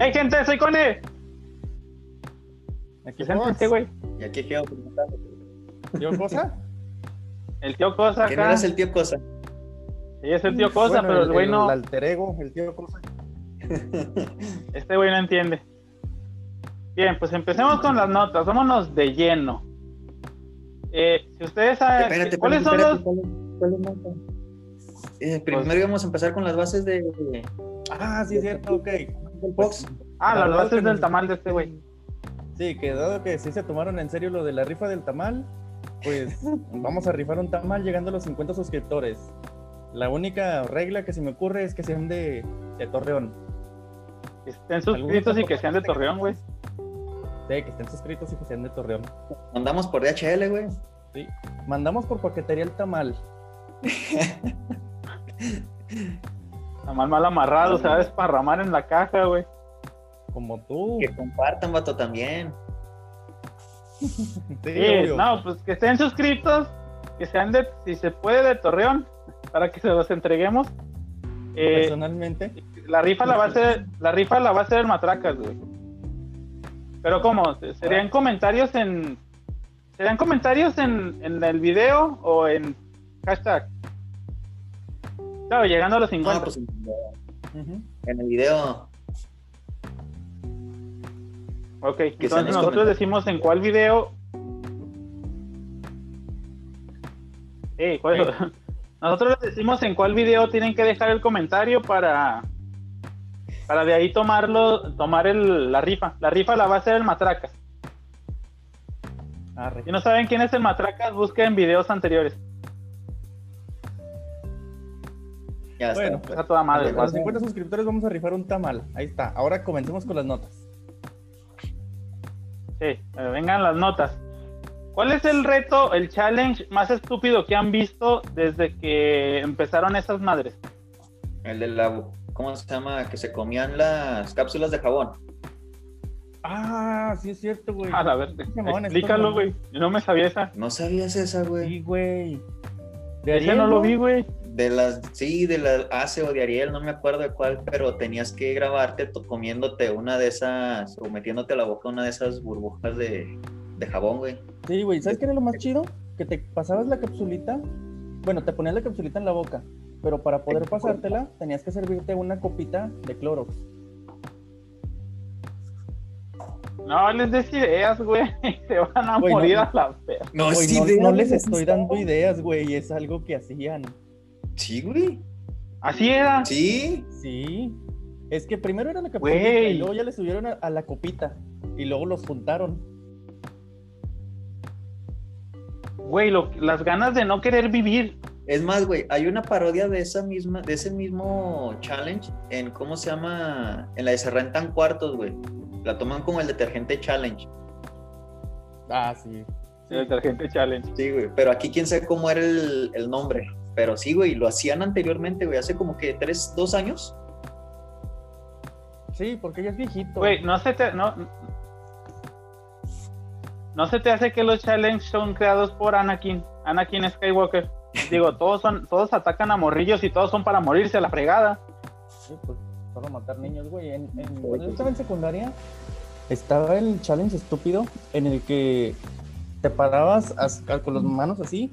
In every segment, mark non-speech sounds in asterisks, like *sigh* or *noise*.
¡Hey, gente! ¡Soy Cone! Aquí Preséntate, güey. Y aquí quedo preguntando. ¿Tío Cosa? El tío Cosa ¿Quién acá. eras el tío Cosa? Sí, es el tío Cosa, Bueno, pero el güey El no. alter ego, el tío Cosa. *laughs* Este güey no entiende. Bien, pues empecemos con las notas. Vámonos de lleno. Eh, si ustedes saben. Espérate, ¿Cuáles espérate, son los.? ¿cuál es- cuál es nota? Eh, primero Pues- íbamos a empezar con las bases de, Ah, sí, es cierto, ok. Del Fox. Ah, las Dado bases que del nos- tamal de este güey. Sí, que dado que sí se tomaron en serio lo de la rifa del tamal, pues *laughs* vamos a rifar un tamal llegando a los 50 suscriptores. La única regla que se me ocurre es que sean de, de Torreón. Que estén suscritos y que sean de Torreón, güey. Sí, que estén suscritos y que sean de Torreón. Mandamos por DHL, güey. Sí. Mandamos por paquetería el tamal. *laughs* Tamal mal amarrado, se va a desparramar en la caja, güey. Como tú. Que compartan, vato, también. Sí, no, pues que estén suscritos, que sean de, si se puede, de Torreón, para que se los entreguemos. Eh, Personalmente. la rifa la va a hacer, la rifa la va a hacer el Matracas, güey. Pero ¿cómo? ¿Serían comentarios en serían comentarios en, en el video o en hashtag? Claro, llegando a los 50. No, pues en el video. ok, sean entonces nosotros decimos en cuál video. Ey, ¿cuál- *laughs* Nosotros les decimos en cuál video tienen que dejar el comentario para para de ahí tomarlo, tomar el, la rifa. La rifa la va a hacer el Matracas. Arre. Si no saben quién es el Matracas, busquen videos anteriores. Ya Bueno, está. Está toda madre. A los 50 suscriptores vamos a rifar un tamal. Ahí está. Ahora comencemos con las notas. Sí, eh, vengan las notas. ¿Cuál es el reto, el challenge más estúpido que han visto desde que empezaron esas madres? El de la. ¿Cómo se llama? Que se comían las cápsulas de jabón. Ah, sí es cierto, güey. *laughs* A ver, explícalo, güey. Yo no me sabía esa. No sabías esa, güey. Sí, güey. De Ariel, no lo vi, güey. De las, sí, de la ACE o de Ariel, no me acuerdo de cuál, pero tenías que grabarte comiéndote una de esas, o metiéndote a la boca una de esas burbujas de, de jabón, güey. Sí, güey. ¿Sabes qué era lo más chido? Que te pasabas la capsulita. Bueno, te ponías la capsulita en la boca. Pero para poder pasártela, tenías que servirte una copita de Clorox. No les des ideas, güey. *laughs* Se van a morir no. a la fe. No, no, no les estoy dando ideas, güey. Es algo que hacían. Sí, güey. Así era. Sí. Sí. Es que primero era la capsulita Güey. y luego ya le subieron a, a la copita. Y luego los juntaron. Güey, lo- las ganas de no querer vivir. Es más, güey, hay una parodia de esa misma, de ese mismo challenge en cómo se llama, en la de se rentan cuartos, güey. La toman como el detergente challenge. Ah, sí. El detergente challenge. Sí, güey. Pero aquí quién sabe cómo era el, el nombre. Pero sí, güey, lo hacían anteriormente, güey, hace como que tres, dos años. Sí, porque ya es viejito. Güey, no se te. No, no se te hace que los challenges son creados por Anakin. Anakin Skywalker. Digo, todos son, todos atacan a morrillos y todos son para morirse a la fregada. Sí, pues solo matar niños, güey. En, en- cuando yo estaba en secundaria, estaba el challenge estúpido en el que te parabas as- con las manos así,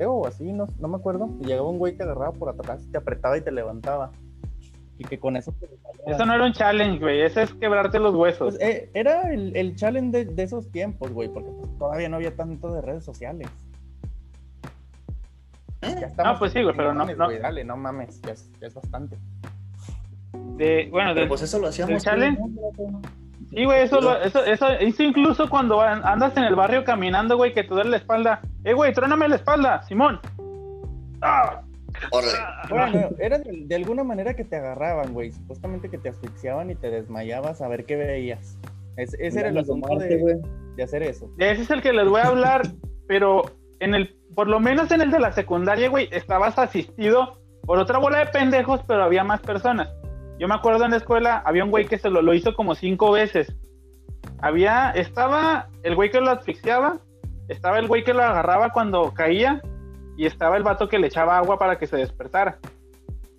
creo, así, no, no me acuerdo. Y llegaba un güey que agarraba por atrás, te apretaba y te levantaba. Y que con eso te Eso no era un challenge, güey. Ese es quebrarte los huesos. Pues, eh, era el, el challenge de, de esos tiempos, güey, porque pues, todavía no había tanto de redes sociales. Ya No, pues sí, güey, pero no- chingones, no. güey, dale, no mames, ya es, ya es bastante. De, bueno, de, pues eso lo hacíamos. ¿El challenge? Sí, güey, eso, lo- eso, eso, eso incluso cuando an- andas en el barrio caminando, güey, que te duele la espalda. Eh, güey, tróname la espalda, Simón. ¡Ah! Órale. Bueno, era de, de alguna manera que te agarraban, güey. Supuestamente que te asfixiaban y te desmayabas a ver qué veías. Es- ese era el asunto de, de hacer eso. Ese es el que les voy a hablar, *laughs* pero en el, por lo menos en el de la secundaria, güey, estabas asistido por otra bola de pendejos, pero había más personas. Yo me acuerdo en la escuela, había un güey que se lo, lo hizo como cinco veces. Había, estaba el güey que lo asfixiaba, estaba el güey que lo agarraba cuando caía, y estaba el vato que le echaba agua para que se despertara.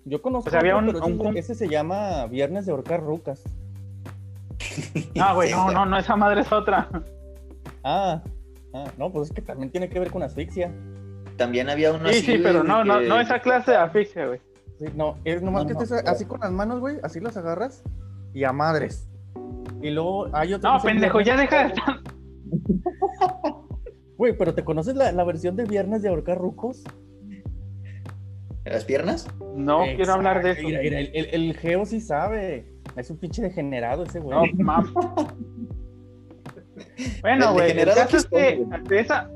Yo conozco, O sea, había un- pero ese, un- ese se llama Viernes de Ahorcar Rucas. *laughs* No, güey, no, no, no, esa madre es otra. *laughs* Ah, ah, no, pues es que también tiene que ver con asfixia. También había uno Sí, sí, pero no, no, no esa clase de asfixia, güey. Sí, no, es nomás No, que no, estés así con las manos, güey, así las agarras y a madres. Y luego hay otro. No, pendejo, ya deja de estar. *laughs* Güey, pero ¿te conoces la, la versión de viernes de ahorcar rucos? ¿Las piernas? No quiero hablar de eso. Mira, mira, el, el, el Geo sí sabe. Es un pinche degenerado ese güey. No, mam. Bueno, güey, el degenerado caso es que de esa,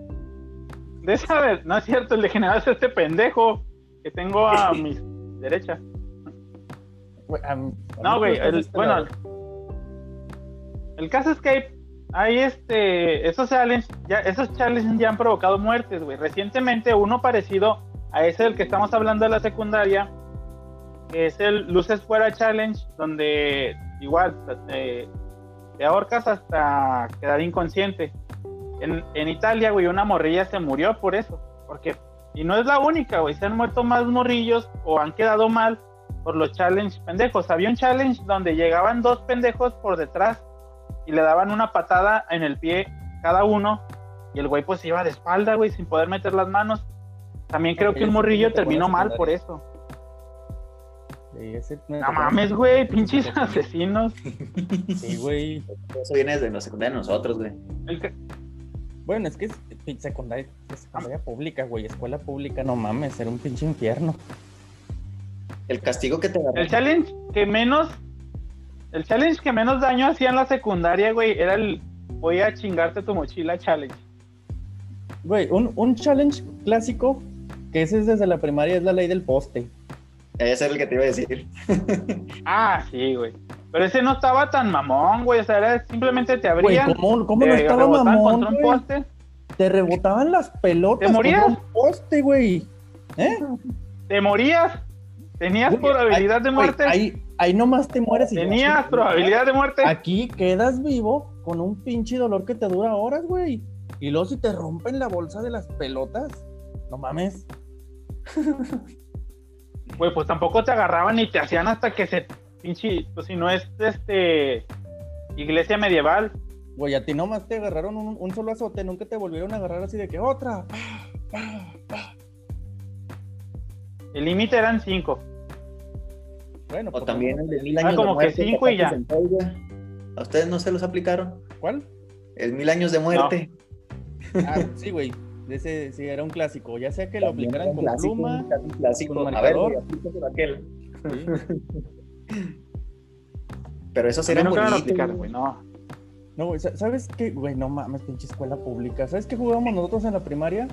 de esa vez, no es cierto, el degenerado es este pendejo que tengo a *laughs* mi derecha. No, güey, el, este bueno, lado. el caso es que hay este, esos challenges, ya, esos challenges ya han provocado muertes, güey. Recientemente uno parecido a ese del que estamos hablando de la secundaria, que es el Luces Fuera Challenge, donde igual eh, te ahorcas hasta quedar inconsciente. En, en Italia, güey, una morrilla se murió por eso, porque, y no es la única, güey, se han muerto más morrillos o han quedado mal por los challenges pendejos. Había un challenge donde llegaban dos pendejos por detrás y le daban una patada en el pie cada uno y el güey pues iba de espalda, güey, sin poder meter las manos. También creo que un morrillo terminó mal por eso. Sí, ese No mames, güey, pinches asesinos. *laughs* Sí, güey. Eso viene desde la secundaria de nosotros, güey. El Bueno, es que es secundaria, es secundaria pública, güey. Escuela pública, no mames, era un pinche infierno. El castigo que te agarró. El challenge que menos. El challenge que menos daño hacía en la secundaria, güey, era el voy a chingarte tu mochila challenge. Güey, un, un challenge clásico, que ese es desde la primaria, es la ley del poste. Ese era el que te iba a decir. Ah, sí, güey. Pero ese no estaba tan mamón, güey. O sea, era simplemente te Güey, abrían. ¿cómo, cómo no te estaba mamón, contra un güey? poste. Te rebotaban las pelotas ¿Te morías? un poste, güey. ¿Eh? Te morías. Tenías Güey, probabilidad ahí- de güey, muerte. ahí, ahí nomás te mueres y Tenías probabilidad de muerte. Aquí quedas vivo con un pinche dolor que te dura horas, güey. Y luego si te rompen la bolsa de las pelotas, no mames. Güey, pues tampoco te agarraban ni te hacían hasta que se pinche, pues si no es este iglesia medieval, Güey, a ti nomás te agarraron un, un solo azote, nunca te volvieron a agarrar así de que otra. el límite eran cinco. Bueno, O pues, también no, el de mil Ah, años como de que muerte. cinco y ya. ¿A ustedes no se los aplicaron? ¿Cuál? El mil años de muerte. Ah, sí, güey. Ese sí era un clásico. Ya sea que lo También aplicaran con clásico, pluma. un clásico. con A ver, marcador. güey, a aquel. sí. *laughs* Pero me lo bonitos. aplicaron, güey, no. No, güey, sa- ¿sabes qué? Güey, no mames, pinche escuela pública. ¿Sabes qué jugábamos nosotros en la primaria?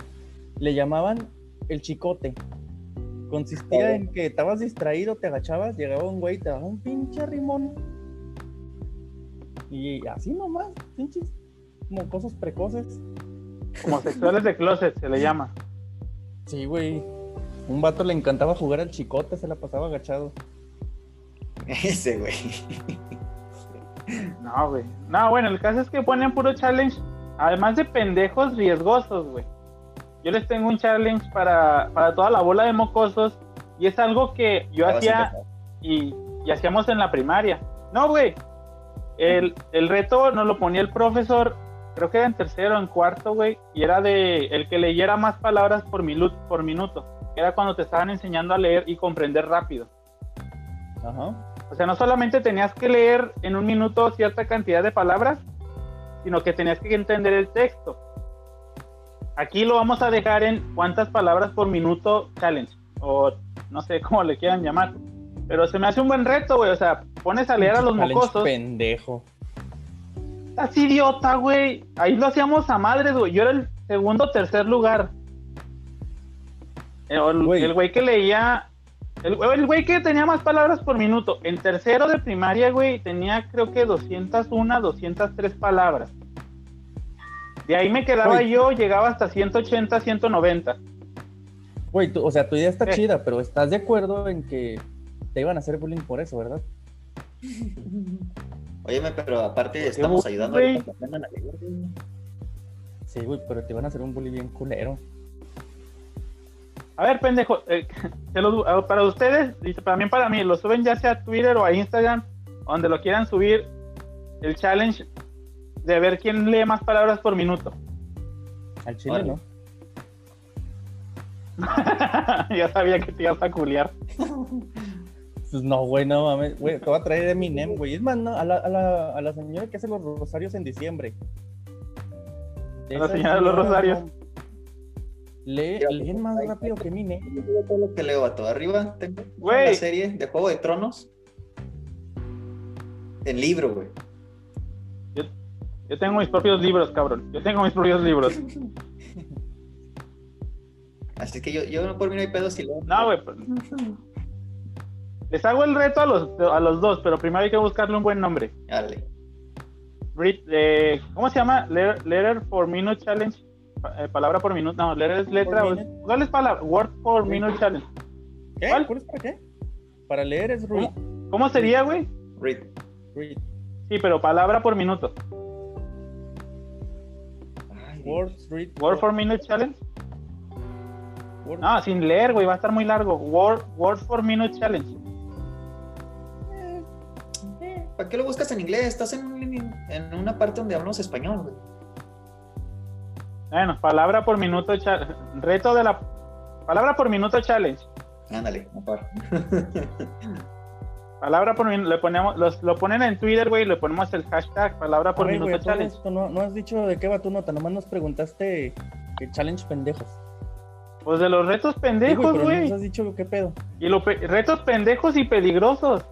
Le llamaban el chicote. Consistía Oh. en que estabas distraído, te agachabas, llegaba un güey, te daba un pinche rimón. Y así nomás, pinches mocosos precoces. Homosexuales de closet se le llama. Sí, güey. Un vato le encantaba jugar al chicote, se la pasaba agachado. *laughs* Ese, güey. No, güey. No, bueno, el caso es que ponen puro challenge, además de pendejos riesgosos, güey. Yo les tengo un challenge para, para toda la bola de mocosos y es algo que yo hacía y, y hacíamos en la primaria. No, güey. El, el reto nos lo ponía el profesor, creo que era en tercero en cuarto, güey, y era de el que leyera más palabras por, milu- por minuto. Era cuando te estaban enseñando a leer y comprender rápido. Ajá. O sea, no solamente tenías que leer en un minuto cierta cantidad de palabras, sino que tenías que entender el texto. Aquí lo vamos a dejar en cuántas palabras por minuto challenge, o no sé cómo le quieran llamar. Pero se me hace un buen reto, güey. O sea, pones a leer a los Challenge mocosos. pendejo. Estás idiota, güey. Ahí lo hacíamos a madres, güey. Yo era el segundo o tercer lugar. El güey que leía. El el güey que tenía más palabras por minuto. En tercero de primaria, güey, tenía creo que 201, 203 palabras. De ahí me quedaba Güey. yo, llegaba hasta 180, 190. Güey, tú- o sea, tu idea está Eh. chida, pero ¿estás de acuerdo en que te iban a hacer bullying por eso, verdad? *laughs* Óyeme, pero aparte estamos ayudando a que aprendan a leer, güey. Sí, güey, pero te iban a hacer un bullying bien culero. A ver, pendejo, eh, se lo- eh, para ustedes y también para mí, lo suben ya sea a Twitter o a Instagram, donde lo quieran subir. el challenge de ver quién lee más palabras por minuto. Al chile. ¿no? *laughs* ya sabía que te ibas a culiar. Pues no, güey, no mames. Güey, te voy a traer Eminem, güey. Es más, no, a la, a, la, a la señora que hace los rosarios en diciembre. La señora de los rosarios. Lee, leen más rápido que. Yo digo todo lo que leo a todo arriba. Tengo la serie de Juego de Tronos. En libro, güey. Yo, yo tengo mis propios libros, cabrón. Yo tengo mis propios libros. *laughs* Así que yo, yo no por mí no hay pedo si leo. No, güey. pues, Les hago el reto a los, a los dos, pero primero hay que buscarle un buen nombre. Dale. Read- eh, ¿Cómo se llama? Letter, letter for Minute Challenge. Eh, palabra por minuto. No, letter es letra. ¿Cuál es palabra? Word for Minute Challenge. ¿Qué? ¿Cuál? ¿Cuál es para qué? Para leer es read. ¿Cómo sería, güey? Read. Read. Sí, pero palabra por minuto. Ay, Words, read. Word for Minute Challenge. Word. No, sin leer, güey. Va a estar muy largo. Word, Word for Minute Challenge. ¿Para qué lo buscas en inglés? Estás en, en una parte donde hablamos español, güey. Bueno, palabra por minuto. Reto de la. Palabra por minuto challenge. Ándale, mejor. *laughs* Palabra por minuto. Le ponemos, los, lo ponen en Twitter, güey. y Le ponemos el hashtag palabra por minuto challenge. esto no, no has dicho de qué va tu nota, nomás nos preguntaste que challenge pendejos. Pues de los retos Sí, pendejos, no güey. nos has dicho qué pedo. Y los retos pendejos y peligrosos.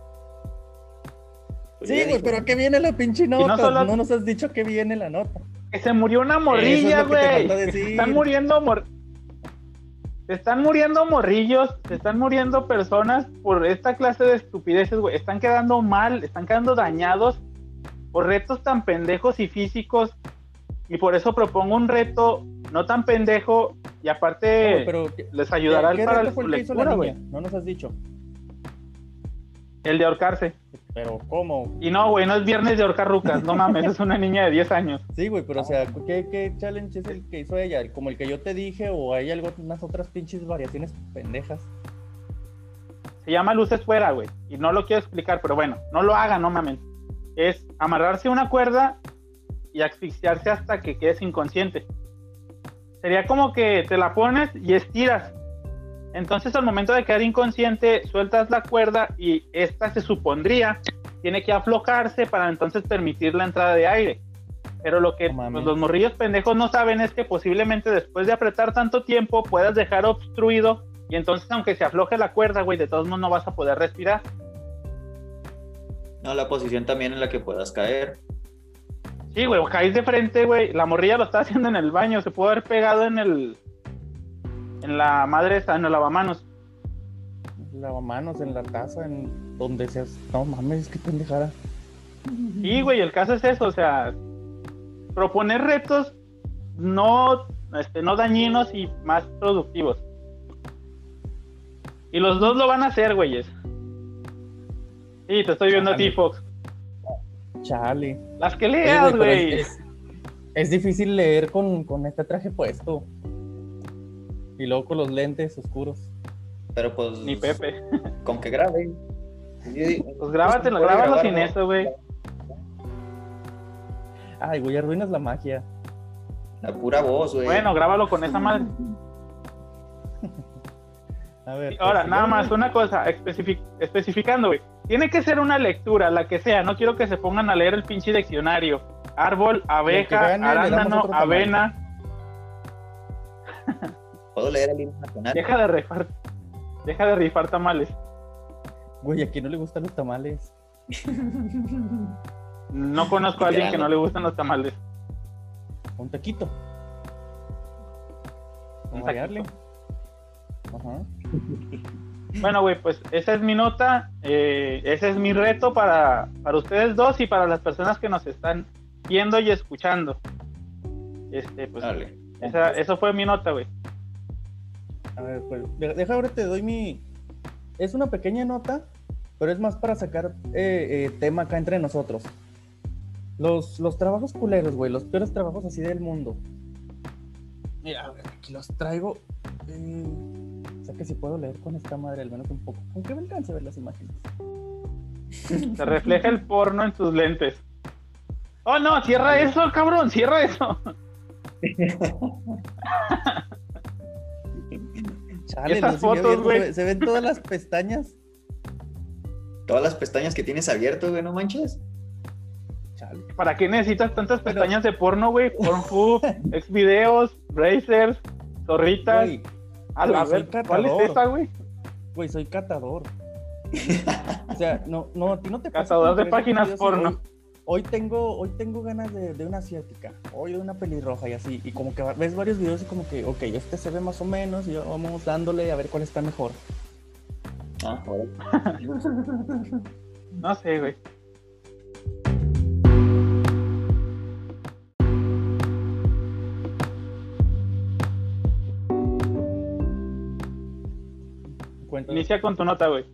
Sí, güey, pero ¿a qué viene la pinche no nota? No, solo- nos has dicho que viene la nota. Que se murió una morrilla, güey. están muriendo mor... Se están muriendo morrillos, se están muriendo personas por esta clase de estupideces, güey. Están quedando mal, están quedando dañados por retos tan pendejos y físicos. Y por eso propongo un reto no tan pendejo y aparte No, pero ¿qué, les ayudará qué para reto la fue el que hizo la lectura, güey. No nos has dicho. El de ahorcarse. Pero ¿cómo? Y no, güey, no es viernes de ahorcar rucas, no mames, es una niña de 10 años. Sí, güey, pero o sea, ¿qué, ¿qué challenge es el que hizo ella? ¿Como el que yo te dije o hay algunas otras pinches variaciones pendejas? Se llama luces fuera, güey. Y no lo quiero explicar, pero bueno, no lo hagan, no mames. Es amarrarse a una cuerda y asfixiarse hasta que quedes inconsciente. Sería como que te la pones y estiras. Entonces al momento de quedar inconsciente, sueltas la cuerda y esta se supondría tiene que aflojarse para entonces permitir la entrada de aire. Pero lo que pues, los morrillos pendejos no saben es que posiblemente después de apretar tanto tiempo puedas dejar obstruido y entonces aunque se afloje la cuerda, güey, de todos modos no vas a poder respirar. No, la posición también en la que puedas caer. Sí, güey, caes de frente, güey. La morrilla lo está haciendo en el baño. Se pudo haber pegado en el. En la madre esa, en el lavamanos. Lavamanos en la taza, en donde seas. No mames, qué pendejada. Sí, güey, el caso es eso. O sea, proponer retos no, este, no dañinos y más productivos. Y los dos lo van a hacer, güeyes. Sí, te estoy viendo a ti. Fox. Chale. Las que leas, güey, es- es difícil leer con, con este traje puesto. Y luego con los lentes oscuros. Pero pues. Ni Pepe. Con que grabe. Pues grábatelo, grábalo sin ¿no? eso, güey. Ay, güey, arruinas la magia. La pura voz, güey. Bueno, grábalo con esa madre. *laughs* A ver. Ahora, nada más, una cosa, especific- especificando, güey. Tiene que ser una lectura, la que sea. No quiero que se pongan a leer el pinche diccionario. Árbol, abeja, gane, arándano, avena. Puedo leer el himno nacional. Deja de rifar. Deja de rifar tamales. Güey, a quién no le gustan los tamales. *laughs* No conozco a alguien que no le gustan los tamales. Un taquito. Un Vamos a hallarle. taquito. Ajá. Bueno, güey, pues esa es mi nota. eh, ese es mi reto para, para ustedes dos y para las personas que nos están viendo y escuchando. Este, pues, Dale. esa- eso fue mi nota, güey. A ver, pues, de- deja ahora te doy mi. Es una pequeña nota, pero es más para sacar eh, eh, tema acá entre nosotros. Los, los trabajos culeros, güey, los peores trabajos así del mundo. Mira, a ver, aquí los traigo. Eh, o sea que si puedo leer con esta madre al menos un poco. Aunque me alcance a ver las imágenes. *laughs* Se refleja el porno en tus lentes. Oh, no, cierra eso, cabrón, cierra eso. *laughs* Chale, Esas fotos, güey. se, ven todas las pestañas. Todas las pestañas que tienes abierto, güey, no manches. Chale. ¿Para qué necesitas tantas Pero- pestañas de porno, güey? Pornhub, *laughs* Xvideos, Brazers, zorritas. Güey, A la soy ver, ¿cuál es esa, güey? güey, soy catador. *laughs* O sea, no, no, a ti no te pasa. Catador de páginas porno. Hoy, hoy tengo, hoy tengo ganas de, de una asiática, hoy de una pelirroja y así. Y como que ves varios videos y como que, ok, este se ve más o menos y vamos dándole a ver cuál está mejor. Ah, ahora. *laughs* No sé, güey. Inicia con tu nota, güey.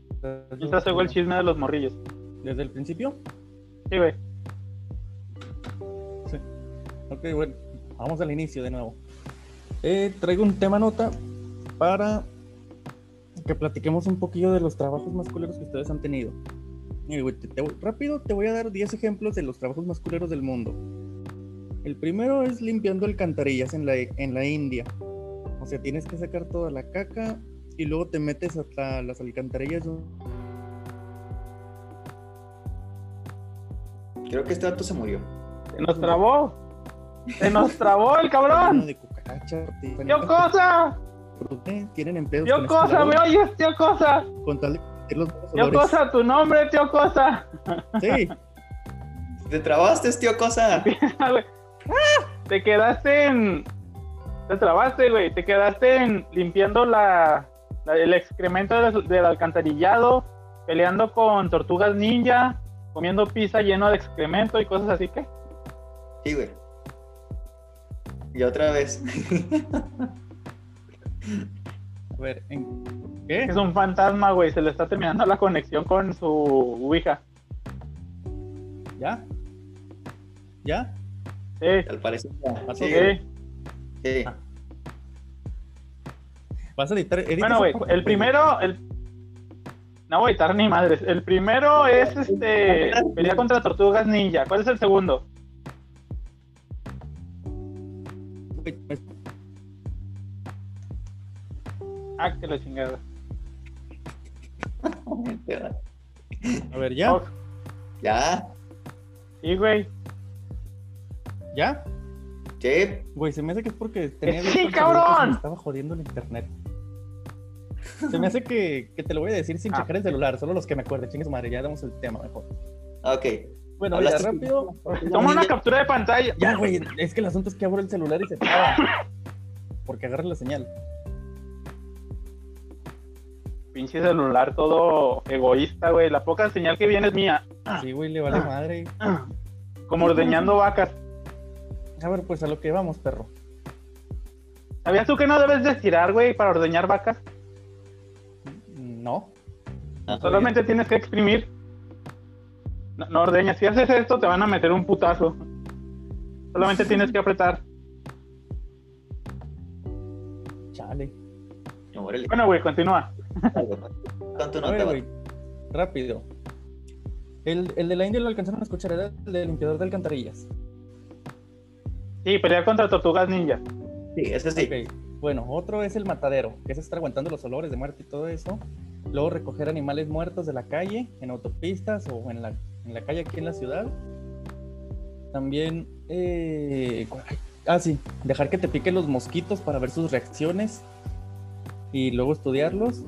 Mientras hago el chisme de los morrillos. ¿Desde el principio? Sí, güey. Ok, bueno, vamos al inicio de nuevo. Eh, traigo un tema nota para que platiquemos un poquillo de los trabajos masculeros que ustedes han tenido. Mira, güey, te- te voy- rápido te voy a dar 10 ejemplos de los trabajos masculeros del mundo. El primero es limpiando alcantarillas en la, en la India. O sea, tienes que sacar toda la caca y luego te metes hasta las alcantarillas Creo que este dato se murió. Se nos trabó. *laughs* Se nos trabó el cabrón. de cucarachas. ¡Tío Cosa! Tienen empleos ¡Tío Cosa! ¿Me oyes, tío Cosa? con tal de los malos ¡Tío olores. Cosa! ¡Tu nombre, tío Cosa! Sí, *laughs* ¿Te trabaste, tío Cosa? *laughs* Te quedaste en. Te trabaste, güey. Te quedaste en limpiando la, la- el excremento del, del alcantarillado, peleando con tortugas ninja, comiendo pizza lleno de excremento y cosas así que. Sí, güey. Y otra vez. *laughs* a ver, ¿en qué? Es un fantasma, güey. Se le está terminando la conexión con su Ouija. ¿Ya? ¿Ya? Sí, Al parecer. ya. Ah, Sí, sí. Ah. ¿Vas a editar? edita Bueno, güey, el primero, el... No voy a editar ni madres. El primero es este pelear contra tortugas ninja. ¿Cuál es el segundo? Pues, Ah, que la chingada. A ver, ¿ya? Oh, Ya. sí, güey. ¿Ya? Sí. Güey, se me hace que es porque tenía ¡Sí, cabrón! me estaba jodiendo el internet. Se me hace que, que te lo voy a decir sin Ah. checar el celular, solo los que me acuerden. Chingue su madre, ya damos el tema mejor. Ok. Bueno, ya rápido. Toma una captura de pantalla. Ya, güey, es que el asunto es que abro el celular y se traba. *laughs* Porque agarra la señal. Pinche celular todo egoísta, güey. La poca señal que viene es mía. Sí, güey, le vale madre. Como ordeñando vacas. A ver, pues a lo que vamos, perro. ¿Sabías tú que no debes de estirar, güey, para ordeñar vacas? No. Solamente tienes que exprimir. No, no ordeñas. Si haces esto, te van a meter un putazo. Solamente tienes que apretar. Chale. Órale. Bueno, güey, continúa. ¿Cuánto A no güey. Rápido. El, el de la India lo alcanzaron a escuchar, era el de limpiador de alcantarillas. Sí, pelear contra tortugas ninja. Sí, ese sí. Bueno, otro es el matadero, que es estar aguantando los olores de muerte y todo eso. Luego recoger animales muertos de la calle, en autopistas o en la, en la calle aquí en la ciudad. También, eh, ¿cuál- ay, ah, sí, dejar que te piquen los mosquitos para ver sus reacciones y luego estudiarlos.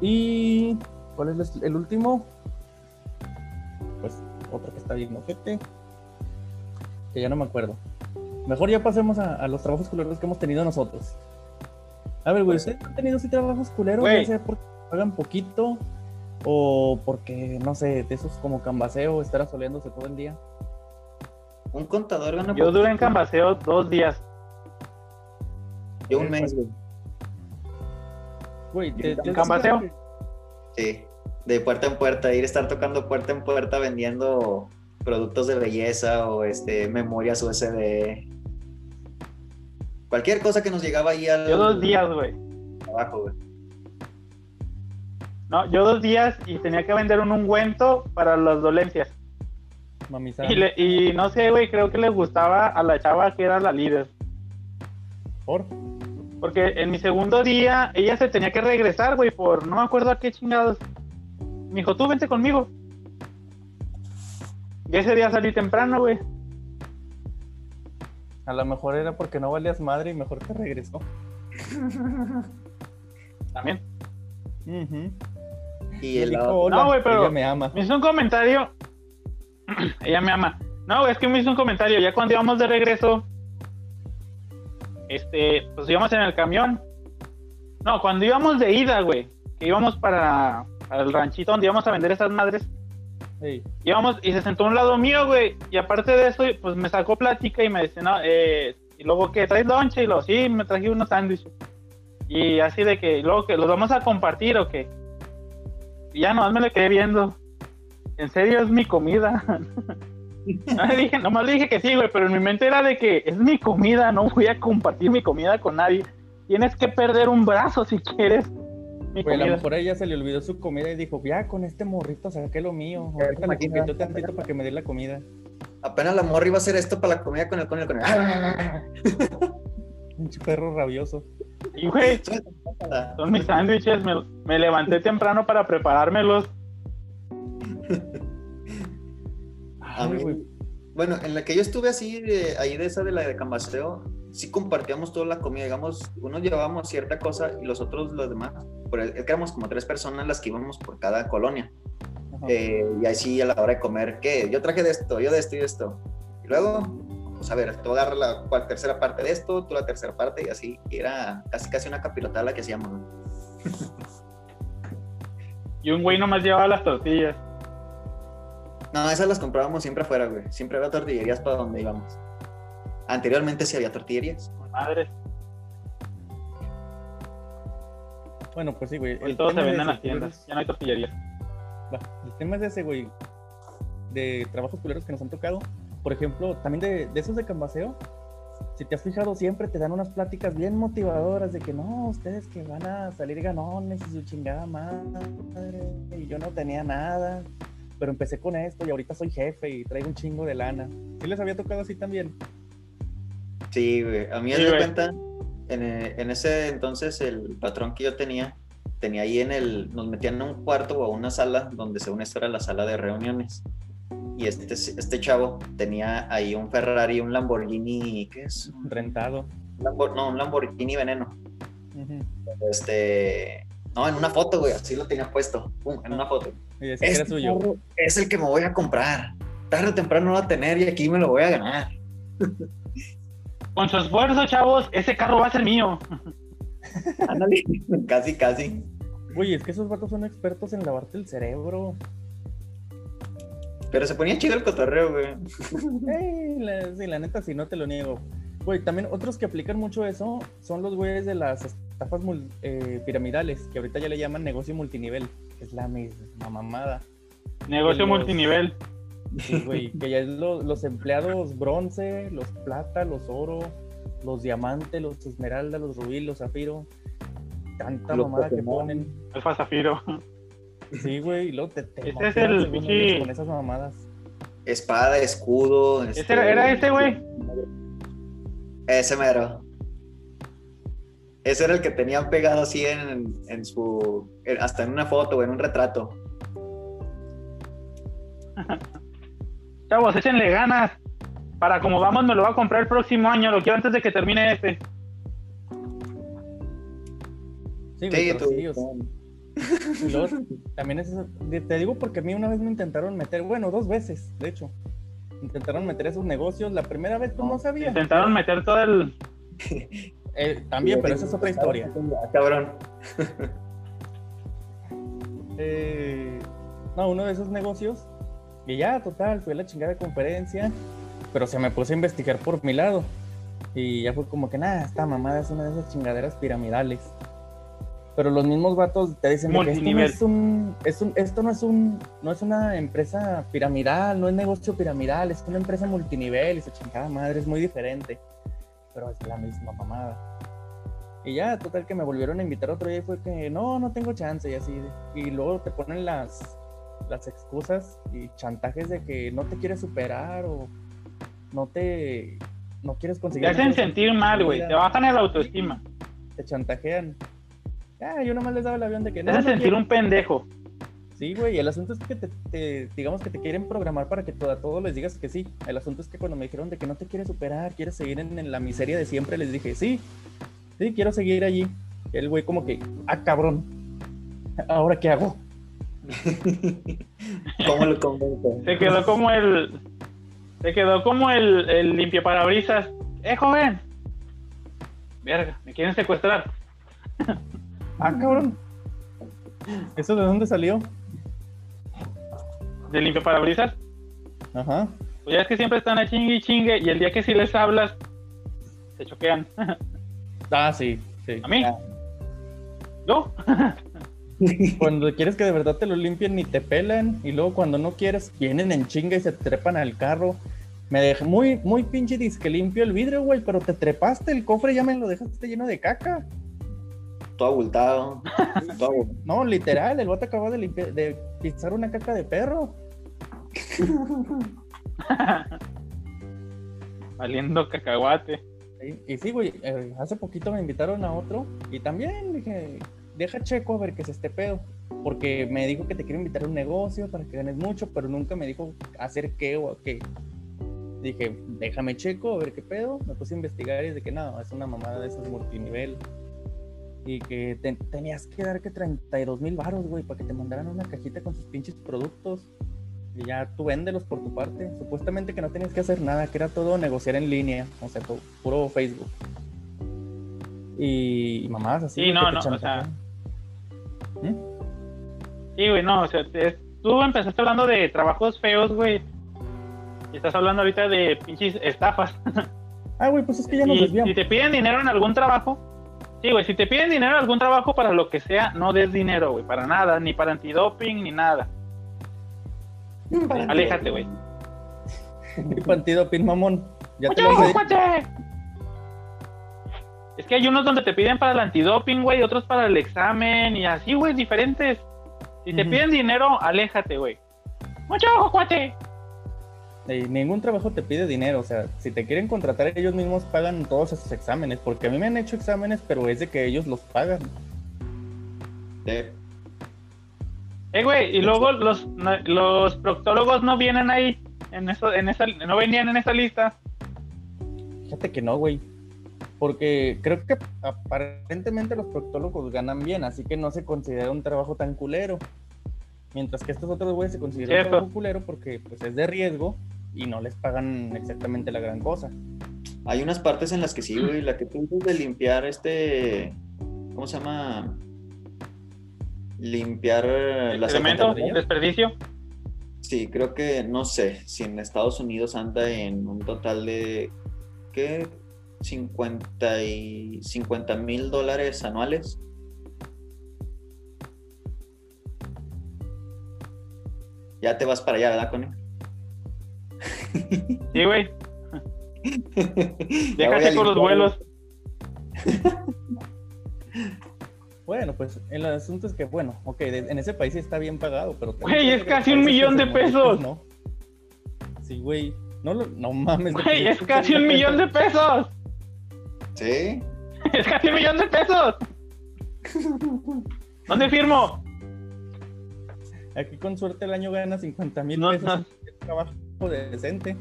Y, ¿cuál es el último? Pues otro que está bien ojete, que ya no me acuerdo. Mejor ya pasemos a, a los trabajos culeros que hemos tenido nosotros. A ver, güey, ¿ustedes han tenido sí trabajos culeros? Güey. Ya sea porque pagan poquito o porque, no sé, de esos como cambaseo, estar asoleándose todo el día. Un contador gana Yo duré en cambaseo dos días. Yo un mes, güey. Güey, te, te- ¿Cambaseo? Sí. De puerta en puerta, ir a estar tocando puerta en puerta vendiendo productos de belleza o este memorias USB. Cualquier cosa que nos llegaba ahí al Yo dos días, güey. trabajo, güey. No, yo dos días y tenía que vender un ungüento para las dolencias. Mami. Y, le- y no sé, güey, creo que le gustaba a la chava que era la líder. ¿Por? Porque en mi segundo día ella se tenía que regresar, güey, por no me acuerdo a qué chingados. Me dijo, tú vente conmigo. Y ese día salí temprano, güey. A lo mejor era porque no valías madre y mejor te regresó. *laughs* También. Ujú. Y el Dijo, otro- "Hola, No, güey, pero- ella me ama. Me hizo un comentario. *clears throat* ella me ama. No, güey, es que me hizo un comentario. Ya cuando íbamos de regreso, este, pues íbamos en el camión. No, cuando íbamos de ida, güey, que íbamos para, para el ranchito donde íbamos a vender esas madres. Íbamos y se sentó a un lado mío, güey. Y aparte de eso, pues me sacó plática y me dice, no, eh, y luego que traes lonche y lo, sí, me traje unos sándwiches. Y así de que, luego que los vamos a compartir o qué. Y ya nomás me le quedé viendo. En serio, es mi comida. no le dije, nomás le dije que sí, güey, pero en mi mente era de que es mi comida, no voy a compartir mi comida con nadie. Tienes que perder un brazo si quieres mi Güey, a lo mejor a ella se le olvidó su comida y dijo, ya con este morrito saqué lo mío. Ahorita le tantito para que me dé la comida. Apenas la morra iba a hacer esto para la comida con el con el con el. Un perro rabioso. *laughs* Y, güey, son mis sándwiches. Me, me levanté temprano para preparármelos. *laughs* Ay, mí- güey. Bueno, en la que yo estuve así, de, ahí de esa de la de Cambaseo, sí compartíamos toda la comida, digamos, unos llevábamos cierta cosa y los otros los demás, pero es que éramos como tres personas las que íbamos por cada colonia. Eh, y ahí sí a la hora de comer, ¿qué? Yo traje de esto, yo de esto y de esto. Y luego, pues a ver, tú agarras la cual- tercera parte de esto, tú la tercera parte y así. Era casi casi una capirotada la que hacíamos. Y un güey nomás llevaba las tortillas. No, esas las comprábamos siempre afuera, güey. Siempre había tortillerías para donde íbamos. Anteriormente sí había tortillerías. Madre, Bueno, pues sí, güey. hoy el todo se tema vende de en las tiendas. Ya no hay tortillerías. El tema es ese, güey. De trabajos culeros que nos han tocado. Por ejemplo, también de, de esos de cambaseo. Si te has fijado, siempre te dan unas pláticas bien motivadoras de que no, ustedes que van a salir ganones y su chingada madre. Y yo no tenía nada. Pero empecé con esto y ahorita soy jefe y traigo un chingo de lana. ¿Sí les había tocado así también? Sí, güey. A mí Sí, me de güey. cuenta, en, eh, en ese entonces el patrón que yo tenía, tenía ahí en el, nos metían en un cuarto o a una sala donde según esto era la sala de reuniones. Y este, este chavo tenía ahí un Ferrari, un Lamborghini, ¿qué es? Un Rentado. Lambor- no, un Lamborghini veneno. Ujú. Este, no, en una foto, güey, así lo tenía puesto, pum, en una foto. Y decía que era Este suyo. es el que me voy a comprar. Tarde o temprano lo va a tener y aquí me lo voy a ganar. *laughs* Con su esfuerzo, chavos, ese carro va a ser mío. *laughs* Ándale. casi, casi. Güey, es que esos vatos son expertos en lavarte el cerebro. Pero se ponía chido el cotorreo, güey. La, sí, la neta, sí, no te lo niego. Güey, también otros que aplican mucho eso son los güeyes de las estafas mul- eh, piramidales, que ahorita ya le llaman negocio multinivel, que es la misma mamada. Negocio Los- multinivel. Sí, güey, que ya es lo- los empleados bronce, los plata, los oro, los diamantes, los esmeralda, los rubí, los zafiro. Tanta Los mamada que ponen. Alfa Zafiro. Sí, güey, y luego te, te Ese es el pinche- con esas mamadas. Espada, escudo. Ese este- era, era ese, güey. Ese mero. Ese era el que tenían pegado así en, en su. hasta en una foto o en un retrato. *laughs* Chavos, échenle ganas. Para como vamos, me lo voy a comprar el próximo año. Lo quiero antes de que termine este. Sí, güey, *laughs* Y luego, también es eso, te digo porque a mí una vez me intentaron meter, bueno, dos veces, de hecho. Intentaron meter esos negocios. La primera vez, pues no sabía. Intentaron meter todo el. *laughs* Eh, también, pero esa es otra historia. Ah, Cabrón. Eh, no, uno de esos negocios. Y ya, total, fui a la chingada conferencia. Pero se me puse a investigar por mi lado. Y ya fue como que, nada, esta mamada es una de esas chingaderas piramidales. Pero los mismos vatos te dicen que esto no es un, es un, esto no es un, no es una empresa piramidal, no es negocio piramidal, es una empresa multinivel y esa chingada madre es muy diferente. Pero es la misma mamada. Y ya, total que me volvieron a invitar otro día y fue que no, no tengo chance y así. Y luego te ponen las, las excusas y chantajes de que no te quieres superar o no te no quieres conseguir. Te hacen sentir mal, güey. Te bajan el autoestima. Te chantajean. Ah, yo nomás les daba el avión de que Te hacen sentir un pendejo. Sí, güey, el asunto es que te, te- digamos que te quieren programar para que todo- a todos les digas que sí. El asunto es que cuando me dijeron de que no te quieres superar, quieres seguir en, en la miseria de siempre, les dije, sí, sí, quiero seguir allí. El güey como que, ah, cabrón, ¿ahora qué hago? *laughs* ¿Cómo lo convence? Se quedó como el. Se quedó como el, el limpio parabrisas. ¡Eh, joven! Verga, me quieren secuestrar. *laughs* Ah, cabrón. ¿Eso de dónde salió? De limpio parabrisas. Ajá. Pues ya es que siempre están a chingue y chingue. Y el día que sí les hablas, se choquean. Ah, sí, sí. ¿A mí? ¿Yo? *laughs* Cuando quieres que de verdad te lo limpien ni te pelan y luego cuando no quieres vienen en chinga y se trepan al carro. Me dejé muy, muy pinche disque limpio el vidrio, güey, pero te trepaste el cofre ya me lo dejaste lleno de caca. Todo abultado. *laughs* Todo abultado. No, literal, el bote acabó de, limpiar- de pisar una caca de perro. *laughs* Valiendo cacahuate. Y, y sí, güey, eh, hace poquito me invitaron a otro y también dije, deja checo a ver qué es este pedo. Porque me dijo que te quiero invitar a un negocio para que ganes mucho, pero nunca me dijo hacer qué o qué. Dije, déjame checo a ver qué pedo. Me puse a investigar y es de que no, es una mamada de esas multinivel. Y que te- tenías que dar que 32 mil baros, güey, para que te mandaran una cajita con sus pinches productos. Y ya tú véndelos por tu parte. Supuestamente que no tenías que hacer nada, que era todo negociar en línea, o sea, todo, puro Facebook. Y, y mamás así. Sí, no, no, o sea. ¿Mm? Sí, güey, no, o sea, te- tú empezaste hablando de trabajos feos, güey. Y estás hablando ahorita de pinches estafas. *laughs* Ah, güey, pues es que ya nos Y desviamos. si te piden dinero en algún trabajo, sí, güey, si te piden dinero algún trabajo para lo que sea, no des dinero, güey, para nada, ni para antidoping, ni nada. Aléjate, güey. Mi partido, pin mamón. Ya te ¡Mucho lo ojo, sé. cuate! Es que hay unos donde te piden para el antidoping, güey, otros para el examen y así, güey, diferentes. Si te piden dinero, aléjate, güey. ¡Mucho ojo, cuate! Y ningún trabajo te pide dinero, o sea, si te quieren contratar, ellos mismos pagan todos esos exámenes, porque a mí me han hecho exámenes, pero es de que ellos los pagan. De- Eh, güey, y luego los, los proctólogos no vienen ahí, en eso, en esa, no venían en esa lista. Fíjate que no, güey. Porque creo que aparentemente los proctólogos ganan bien, así que no se considera un trabajo tan culero. Mientras que estos otros güeyes se consideran un culero porque pues es de riesgo y no les pagan exactamente la gran cosa. Hay unas partes en las que sí, güey. La que tú dices de limpiar este. ¿Cómo se llama? Limpiar eh, las Excremento, desperdicio. Sí, creo que, no sé, si en Estados Unidos anda en un total de, ¿qué? 50 y 50 mil dólares anuales. Ya te vas para allá, ¿verdad, Connie? Sí, güey. *laughs* Déjate con los vuelos. Bueno, pues el asunto es que, bueno, ok, de- en ese país sí está bien pagado, pero... Güey, es casi un millón de pesos. No. Sí, güey. No, lo- no mames. Güey, *laughs* es casi un millón de pesos. ¿Sí? Es casi un millón de pesos. ¿Dónde firmo? Aquí con suerte el año gana 50 mil No, pesos. no. Es trabajo decente.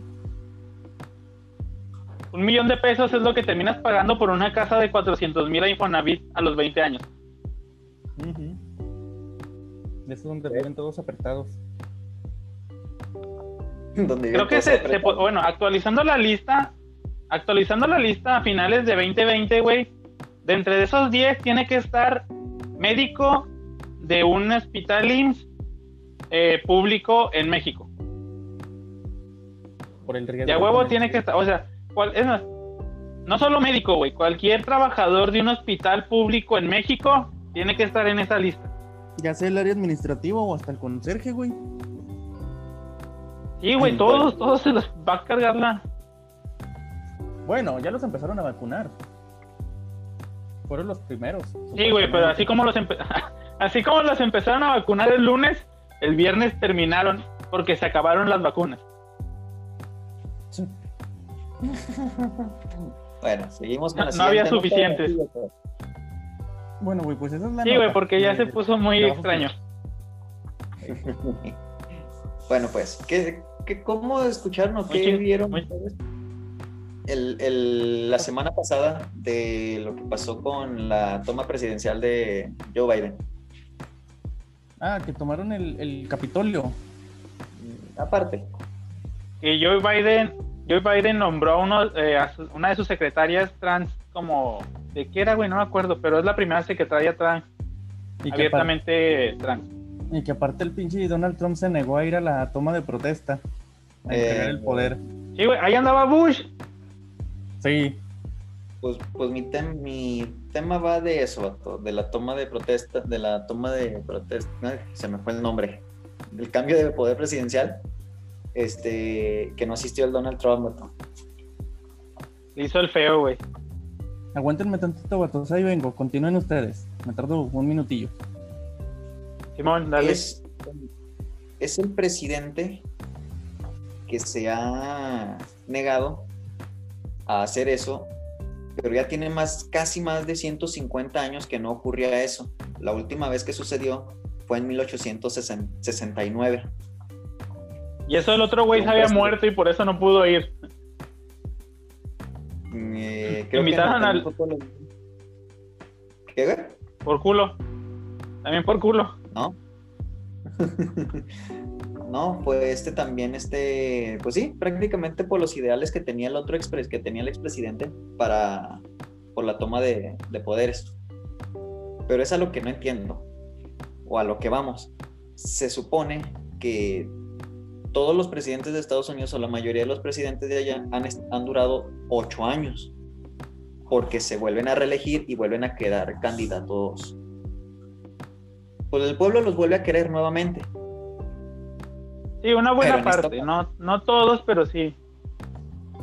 Un millón de pesos es lo que terminas pagando por una casa de 400 mil a Infonavit a los 20 años. De eso donde viven todos apretados. *laughs* Donde Creo que se, se bueno, actualizando la lista, actualizando la lista a finales de 2020, güey, de entre de esos 10 tiene que estar médico de un hospital IMSS eh, público en México. Por el riesgo. Ya huevo tiene que estar, o sea, cual- es más, no solo médico, güey, cualquier trabajador de un hospital público en México tiene que estar en esa lista. Ya sea el área administrativa o hasta el conserje, güey. Sí, güey, todos, bueno. todos se los va a cargar la... Bueno, ya los empezaron a vacunar. Fueron los primeros. Sí, güey, pero así como los empe- *laughs* así como los empezaron a vacunar el lunes, el viernes terminaron porque se acabaron las vacunas. Bueno, seguimos con No, la no había suficientes. Bueno, güey, pues esa es la Sí, güey, porque ya Eh, se puso muy extraño. *laughs* Bueno, pues, ¿qué, qué, ¿cómo escucharon o qué vieron muy- ustedes el, el- la semana pasada de lo que pasó con la toma presidencial de Joe Biden? Ah, que tomaron el, el Capitolio. Aparte, Que Joe Biden, Joe Biden nombró a, uno, eh, a su- una de sus secretarias trans como... ¿De qué era, güey? No me acuerdo, pero es la primera secretaria trans, Y que, aparte, abiertamente trans. y que aparte el pinche Donald Trump se negó a ir a la toma de protesta. A entregar Eh, el poder. Sí, güey, ahí andaba Bush. Sí. Pues, pues mi, tem- mi tema va de eso, vato, de la toma de protesta, de la toma de protesta, ay, se me fue el nombre, del cambio de poder presidencial, este, que no asistió el Donald Trump, vato. Le hizo el feo, güey. Aguántenme tantito, vatos. Ahí vengo. Continúen ustedes. Me tardo un minutillo. Simón, dale. Es, es el presidente que se ha negado a hacer eso, pero ya tiene más, casi más de 150 años que no ocurría eso. La última vez que sucedió fue en 1869. Y eso el otro güey se había muerto y por eso no pudo ir. Eh, creo Invitaron que al-. Por culo. También por culo. ¿No? *laughs* no, fue este también, este, pues sí, prácticamente por los ideales que tenía el otro expres, que tenía el expresidente para, por la toma de, de poderes. Pero es a lo que no entiendo, o a lo que vamos. Se supone que todos los presidentes de Estados Unidos, o la mayoría de los presidentes de allá, han durado ocho años, porque se vuelven a reelegir y vuelven a quedar candidatos pues el pueblo los vuelve a querer nuevamente. Sí, una buena esta- parte. No, no todos, pero sí.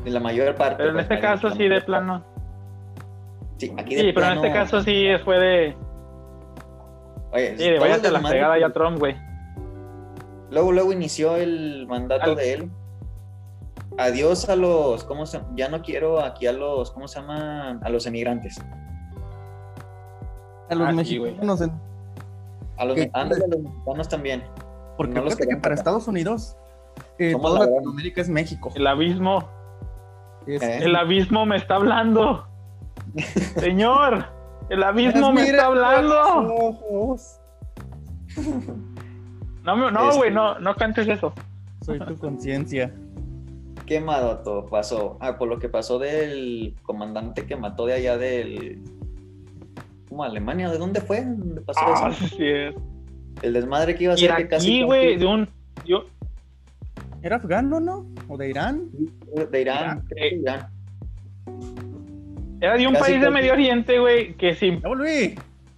En la mayor parte. Pero en pues, este caso sí, de plano. Sí, aquí Sí, de pero en este caso sí fue de. Oye, Sí, de váyate la que- ya Trump, güey. Luego, luego inició el mandato Al- de él. Adiós a los, ¿cómo se Ya no quiero aquí a los, ¿cómo se llaman? A los emigrantes. A los Ah, sí, güey. mexicanos. en- A los, ¿Qué? ándale, a los mexicanos también. Porque No los que para acá. Estados Unidos, eh, toda la Latinoamérica es México. El abismo. Es- Eh. El abismo me está hablando. *laughs* Señor, el abismo me está hablando. No, no, Este- güey, no, no cantes eso. Soy tu conciencia. ¿Qué mato pasó? Ah, por lo que pasó del comandante que mató de allá del. ¿Cómo Alemania? ¿De dónde fue? ¿Dónde pasó Ah, eso? sí es. El desmadre que iba a ser que casi. Iraquí, güey, de un. yo- ¿Era afgano, no? ¿O de Irán? De Irán. creo que de Irán. era de un Casi, país de. Medio Oriente, güey, que sin, ¡Ya volví!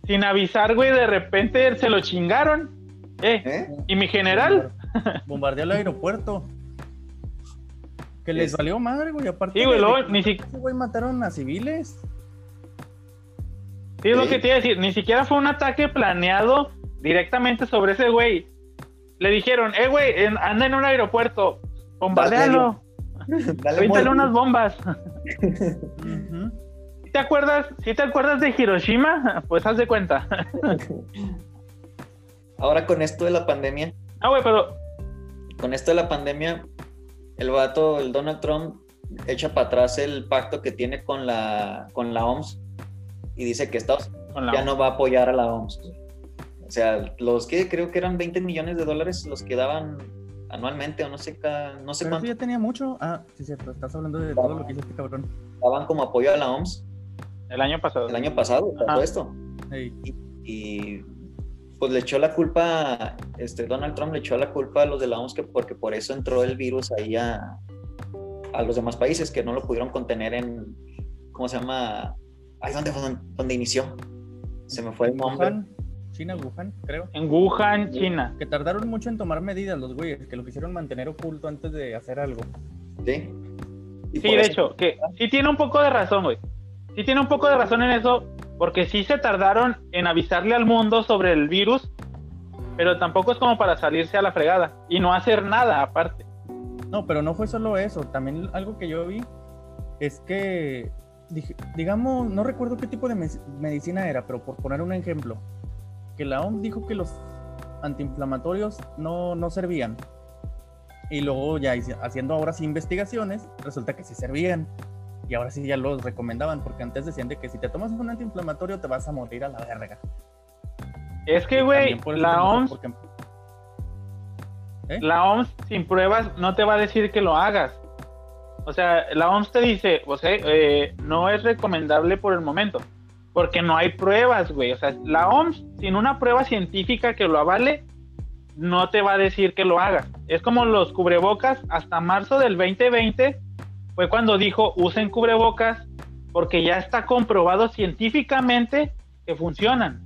sin avisar, güey, de repente se lo chingaron. Eh, ¿Eh? ¿y mi general? Bombardeó el aeropuerto. Que les Es- valió madre, güey. Aparte, Sí, güey, de- luego ni si- ese güey mataron a civiles. Sí, es lo que te iba a decir. Ni siquiera fue un ataque planeado directamente sobre ese güey. Le dijeron, eh, güey, anda en un aeropuerto, bombardealo, *laughs* avíntale unas bombas. *laughs* ¿Sí ¿Te acuerdas? ¿Sí te acuerdas de Hiroshima? *laughs* Pues haz de cuenta. Ahora con esto de la pandemia, Ah, güey, pero con esto de la pandemia, el vato, el Donald Trump, echa para atrás el pacto que tiene con la, con la OMS y dice que Estados Unidos ya no va a apoyar a la OMS. O sea, los que creo que eran 20 millones de dólares los que daban anualmente o no sé, ca- no sé Pero eso cuánto ya tenía mucho. Ah, sí, cierto. Estás hablando de todo lo que hizo este cabrón. daban como apoyo a la OMS el año pasado. el año pasado, todo esto. Ey. y pues le echó la culpa, este Donald Trump le echó la culpa a los de la OMS que porque por eso entró el virus ahí a, a los demás países que no lo pudieron contener en, ¿cómo se llama? Ahí donde, donde inició. Se me fue el nombre. Wuhan, China, Wuhan, creo. En Wuhan, China. Que tardaron mucho en tomar medidas los güeyes, que lo quisieron mantener oculto antes de hacer algo. Sí. Y Sí, de eso- hecho, que sí tiene un poco de razón, güey. Sí tiene un poco de razón en eso, porque sí se tardaron en avisarle al mundo sobre el virus, pero tampoco es como para salirse a la fregada y no hacer nada aparte. No, pero no fue solo eso. También algo que yo vi es que, digamos, no recuerdo qué tipo de medicina era, pero por poner un ejemplo, que la OMS dijo que los antiinflamatorios no, no servían. Y luego ya haciendo ahora sí investigaciones, resulta que sí servían. Y ahora sí ya los recomendaban, porque antes decían de que si te tomas un antiinflamatorio te vas a morir a la verga. Es que, güey, la OMS, porque- ¿Eh? la OMS sin pruebas no te va a decir que lo hagas. O sea, la OMS te dice, o sea, eh, no es recomendable por el momento, porque no hay pruebas, güey. O sea, la OMS sin una prueba científica que lo avale, no te va a decir que lo hagas. Es como los cubrebocas, hasta marzo del 2020 fue cuando dijo usen cubrebocas porque ya está comprobado científicamente que funcionan.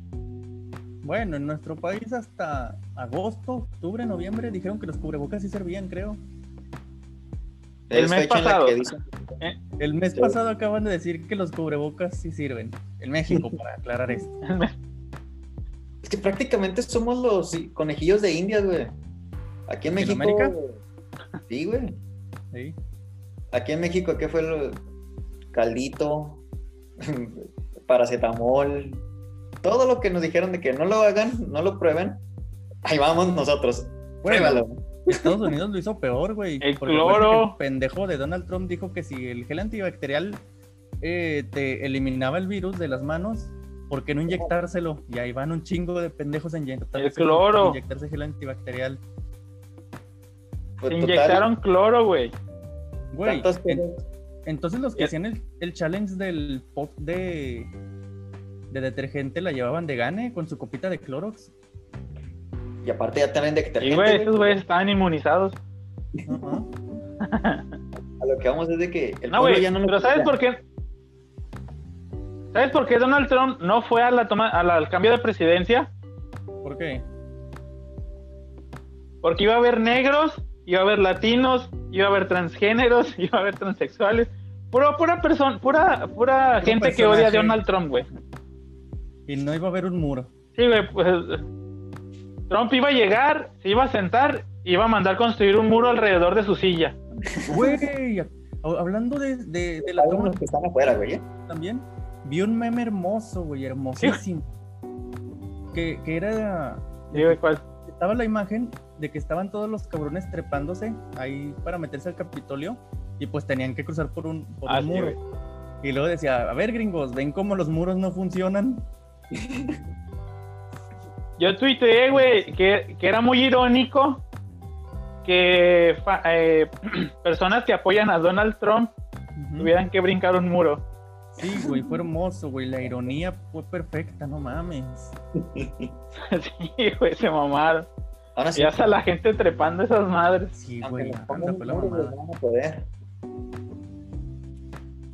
Bueno, en nuestro país hasta agosto, octubre, noviembre dijeron que los cubrebocas sí servían, creo. El Es mes en pasado. El mes pasado acaban de decir que los cubrebocas sí sirven. En México, para aclarar esto. *laughs* Es que prácticamente somos los conejillos de Indias, güey. Aquí en México. América? Sí, güey. Sí. Aquí en México, ¿qué fue lo caldito? *laughs* paracetamol. Todo lo que nos dijeron de que no lo hagan, no lo prueben. Ahí vamos nosotros. Pruébalo. Estados Unidos lo hizo peor, güey. El porque cloro. El pendejo de Donald Trump dijo que si el gel antibacterial eh, te eliminaba el virus de las manos, ¿por qué no inyectárselo? Y ahí van un chingo de pendejos a inyectarse, El cloro. inyectarse gel antibacterial. Pues, Se total, inyectaron cloro, güey. Güey, en- entonces los que hacían el, el challenge del pop de, de detergente la llevaban de gane con su copita de Clorox. Y aparte ya también de Y, detergente, güey, güey. esos güeyes estaban inmunizados. A lo que vamos es de que el No, pueblo güey, ya no lo pero ¿sabes por qué? ¿Sabes por qué Donald Trump no fue a la toma, a la- al cambio de presidencia? ¿Por qué? Porque iba a haber negros, iba a haber latinos, iba a haber transgéneros, *laughs* iba a haber transexuales. Pura, pura persona, pura, pura gente que odia a. Donald Trump, güey. Y no iba a haber un muro. Sí, güey, pues Trump iba a llegar, se iba a sentar, y iba a mandar construir un muro alrededor de su silla. Güey, hablando de, de, de la toma que están afuera, güey. ¿eh? también, vi un meme hermoso, güey, hermosísimo. Que, que era. Güey, ¿cuál? Estaba la imagen de que estaban todos los cabrones trepándose ahí para meterse al Capitolio y pues tenían que cruzar por un, por Ah, un sí, muro. güey. y luego decía, a ver gringos, ¿ven cómo los muros no funcionan? *laughs* Yo tuiteé, güey, que, que era muy irónico que fa- eh, *clears throat* personas que apoyan a Donald Trump tuvieran que brincar un muro. Sí, güey, fue hermoso, güey. La ironía fue perfecta, no mames. *laughs* sí, güey, se mamaron. Ahora sí. Y hasta la gente trepando esas madres. Sí, güey, anda, fue la mamada. los van a poder.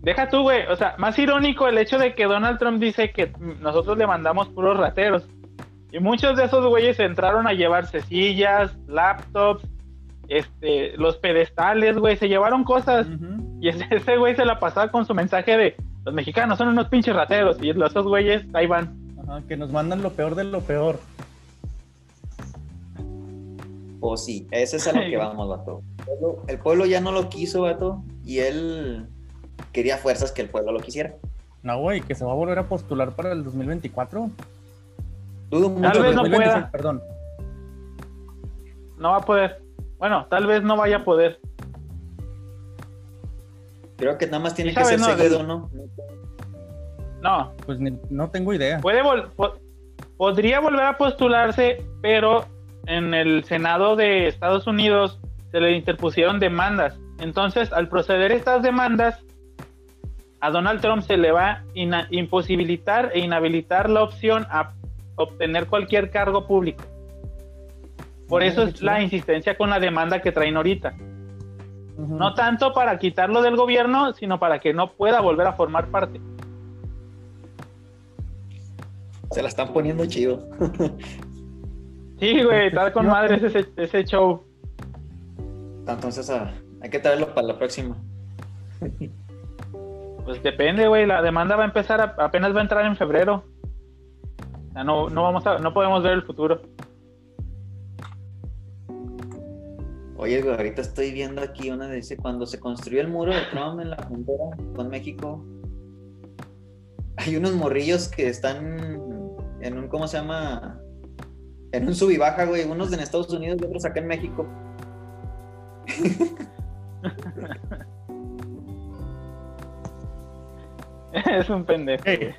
Deja tú, güey. O sea, más irónico el hecho de que Donald Trump dice que nosotros le mandamos puros rateros. Y muchos de esos güeyes entraron a llevarse sillas, laptops, este, los pedestales, güey. Se llevaron cosas. Y ese, güey se la pasaba con su mensaje de los mexicanos son unos pinches rateros. Y los esos güeyes ahí van. Ajá, que nos mandan lo peor de lo peor. O sí, ese es a lo que *laughs* vamos, vato. El pueblo, el pueblo ya no lo quiso, vato, y él quería fuerzas que el pueblo lo quisiera. No, güey, que se va a volver a postular para el 2024. Dudo Tal vez no 2026, pueda. Perdón. No va a poder. Bueno, tal vez no vaya a poder. Creo que nada más tiene que ser ¿no? seguido, ¿no? No, Pues ni- no tengo idea. puede vol- po- podría volver a postularse, pero en el Senado de Estados Unidos se le interpusieron demandas. Entonces, al proceder estas demandas, a Donald Trump se le va a imposibilitar e inhabilitar la opción a obtener cualquier cargo público. Por eso es la insistencia con la demanda que traen ahorita. No tanto para quitarlo del gobierno, sino para que no pueda volver a formar parte. Se la están poniendo chido. Sí, güey, *laughs* está con No. madres ese, ese show. Entonces ah, hay que traerlo para la próxima. Pues depende, güey. La demanda va a empezar, a- apenas va a entrar en febrero. O sea, no, no, vamos a, no podemos ver el futuro. Oye, güey, ahorita estoy viendo aquí una de dice cuando se construyó el muro de Trump en la frontera con México. Hay unos morrillos que están en un, ¿cómo se llama? En un sub y baja, güey. Unos en Estados Unidos y otros acá en México. *laughs* es un pendejo. ¿Qué,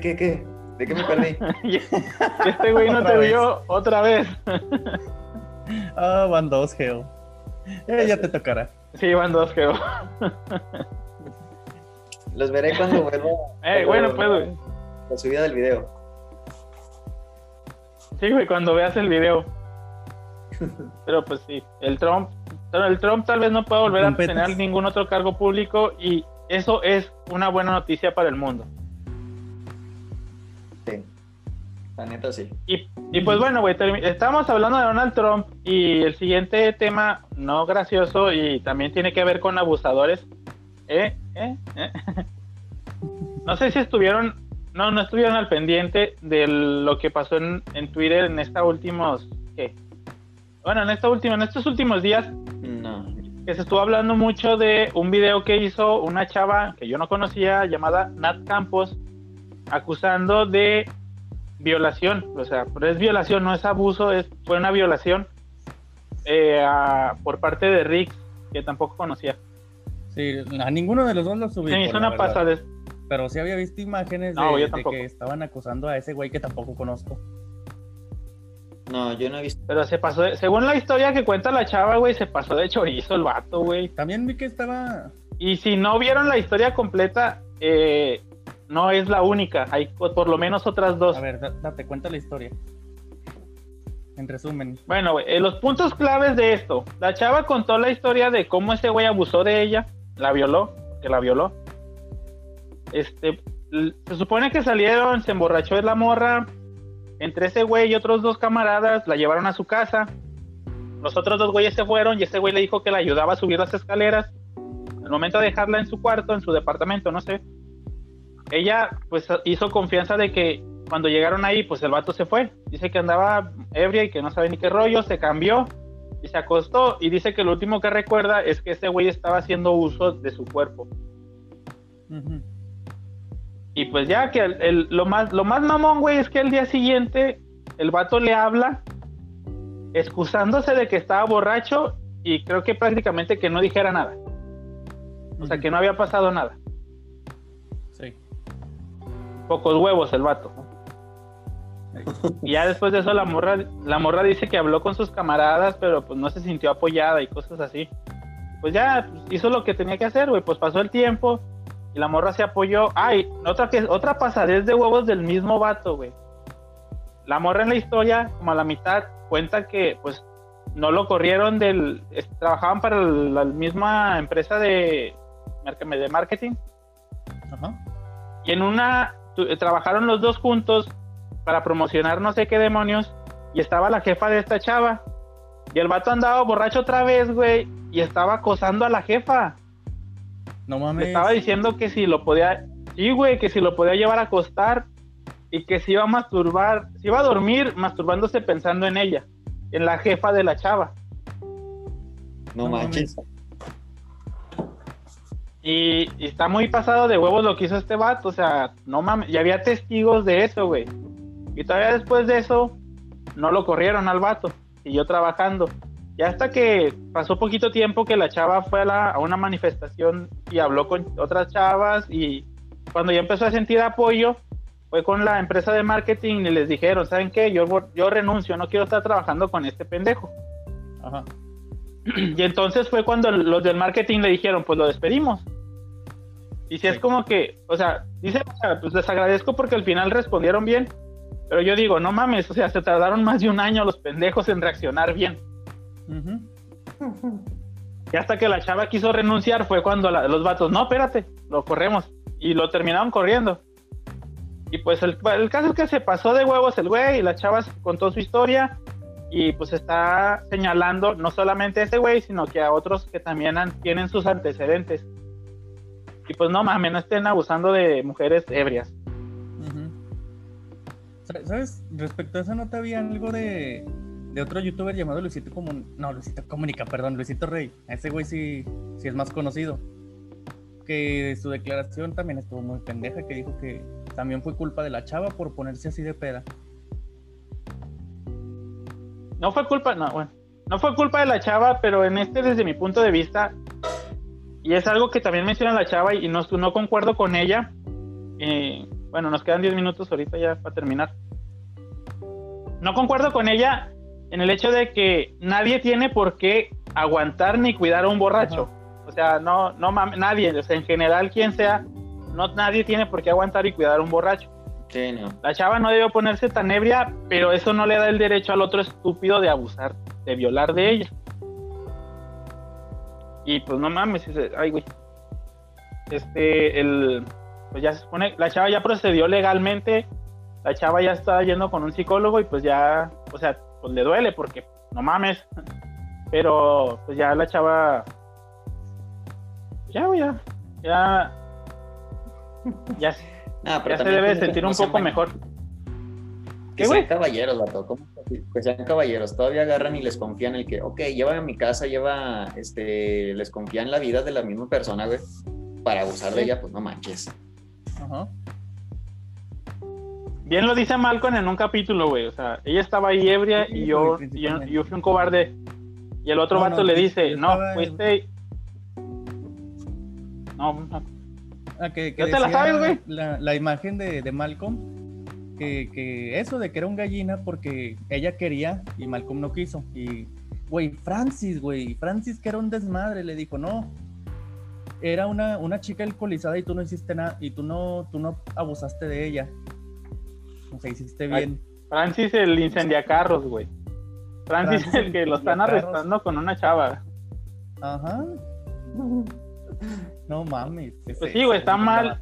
qué, qué? ¿De qué me perdí? *laughs* este güey no te vio otra vez. *laughs* Ah, van dos, Geo. Eh, ya te tocará. Sí, van dos, Geo. Los veré cuando *laughs* vuelva. Eh, bueno, pues, güey. La subida del video. Sí, güey, cuando veas el video. Pero pues sí, el Trump, el Trump tal vez no pueda volver a tener ningún otro cargo público y eso es una buena noticia para el mundo. La neta sí. Y, y pues bueno, güey, estamos hablando de Donald Trump y el siguiente tema, no gracioso y también tiene que ver con abusadores. ¿Eh? ¿Eh? ¿Eh? *laughs* No sé si estuvieron no, no estuvieron al pendiente de lo que pasó en, Twitter en esta últimos, ¿qué? Bueno, en esta última, en estos últimos días, no. que se estuvo hablando mucho de un video que hizo una chava que yo no conocía llamada Nat Campos, acusando de violación, o sea, pero es violación, no es abuso, es fue una violación eh, por parte de Rick, que tampoco conocía. Sí, a ninguno de los dos lo subí. Se hizo una pasada pero sí había visto imágenes de, que estaban acusando a ese güey que tampoco conozco. No, yo no he visto. Pero se pasó, según la historia que cuenta la chava, güey, se pasó de chorizo el vato, güey. También vi que estaba. Y si no vieron la historia completa, eh, no es la única. Hay por lo menos otras dos. A ver, date cuenta la historia. En resumen. Bueno, güey, eh, los puntos claves de esto. La chava contó la historia de cómo ese güey abusó de ella, la violó, que la violó este, se supone que salieron, se emborrachó de la morra, entre ese güey y otros dos camaradas la llevaron a su casa. Los otros dos güeyes se fueron y ese güey le dijo que la ayudaba a subir las escaleras. Al momento de dejarla en su cuarto, en su departamento, no sé. Ella pues hizo confianza de que cuando llegaron ahí, pues el vato se fue. Dice que andaba ebria y que no sabe ni qué rollo, se cambió y se acostó y dice que lo último que recuerda es que ese güey estaba haciendo uso de su cuerpo. Y pues ya que lo, más, lo más mamón, güey, es que el día siguiente el vato le habla excusándose de que estaba borracho y creo que prácticamente que no dijera nada. O sea, que no había pasado nada. Pocos huevos el vato. Y ya después de eso la morra, la morra dice que habló con sus camaradas, pero pues no se sintió apoyada y cosas así. Pues ya pues, hizo lo que tenía que hacer, güey. Pues pasó el tiempo y la morra se apoyó. Ay, otra que otra pasadez de huevos del mismo vato, güey. La morra en la historia, como a la mitad, cuenta que pues no lo corrieron del. trabajaban para la misma empresa de, de marketing. Ajá. Y en una trabajaron los dos juntos para promocionar no sé qué demonios. Y estaba la jefa de esta chava. Y el vato andaba borracho otra vez, güey. Y estaba acosando a la jefa. No mames. estaba diciendo que si lo podía. Sí, güey, que si lo podía llevar a acostar y que si iba a masturbar, si iba a dormir masturbándose pensando en ella, en la jefa de la chava. No, manches. Y, está muy pasado de huevos lo que hizo este vato, o sea, no mames, y había testigos de eso, güey. Y todavía después de eso, no lo corrieron al vato, siguió trabajando. Y hasta que pasó poquito tiempo que la chava fue a, una manifestación y habló con otras chavas y cuando ya empezó a sentir apoyo, fue con la empresa de marketing y les dijeron, ¿saben qué? Yo, yo renuncio, no quiero estar trabajando con este pendejo. Ajá. *clears throat* Y entonces fue cuando los del marketing le dijeron, pues lo despedimos. Y si es como que, o sea, dice, pues les agradezco porque al final respondieron bien, pero yo digo, no mames, o sea, se tardaron más de un año los pendejos en reaccionar bien. Y hasta que la chava quiso renunciar fue cuando los vatos, no, espérate, lo corremos. Y lo terminaron corriendo. Y pues el, caso es que se pasó de huevos el güey y la chava contó su historia y pues está señalando no solamente a ese güey, sino que a otros que también tienen sus antecedentes. Y pues no mames, no estén abusando de mujeres ebrias. ¿Sabes? Respecto a eso, ¿no te había algo de, de otro youtuber llamado Luisito Comun... No, Luisito Comunica, perdón, Luisito Rey. Ese güey sí, sí es más conocido. Que su declaración también estuvo muy pendeja, que dijo que también fue culpa de la chava por ponerse así de peda. No fue culpa, no, bueno, no fue culpa de la chava, pero en este, desde mi punto de vista, y es algo que también menciona la chava y no, no concuerdo con ella. Eh, bueno, nos quedan 10 minutos ahorita ya para terminar. No concuerdo con ella en el hecho de que nadie tiene por qué aguantar ni cuidar a un borracho. O sea, no, no nadie, o sea, en general quien sea, no nadie tiene por qué aguantar y cuidar a un borracho. Sí, no. La chava no debe ponerse tan ebria, pero eso no le da el derecho al otro estúpido de abusar, de violar de ella. Y pues no mames, ay güey. Este, el, pues ya se supone, la chava ya procedió legalmente, la chava ya está yendo con un psicólogo y pues ya, o sea, pues le duele porque no mames. *laughs* Pero pues ya la chava, ya, güey, ya, ya, ya, se debe sentir un poco mejor. Que sean caballeros, vato. Que sean caballeros. Todavía agarran y les confían el que, ok, lleva a mi casa, lleva, este, les confían la vida de la misma persona, güey. Para abusar de ella, pues no manches. Ajá. Bien lo dice Malcolm en un capítulo, güey. O sea, ella estaba ahí ebria y yo, yo, fui un cobarde. Y el otro vato le dice, no, fuiste. No, no. Ah, que, te la sabes, güey? La, imagen de, de Malcolm, que, que, eso de que era un gallina porque ella quería y Malcolm no quiso. Y, güey, Francis, güey, Francis que era un desmadre, le dijo, no, era una, una chica alcoholizada y tú no hiciste nada, y tú no, tú no abusaste de ella. O sea, hiciste bien. Francis el incendiacarros, güey. Francis, Francis el que lo están arrestando con una chava. Ajá. *laughs* No mames. Pues sí, güey, está mal.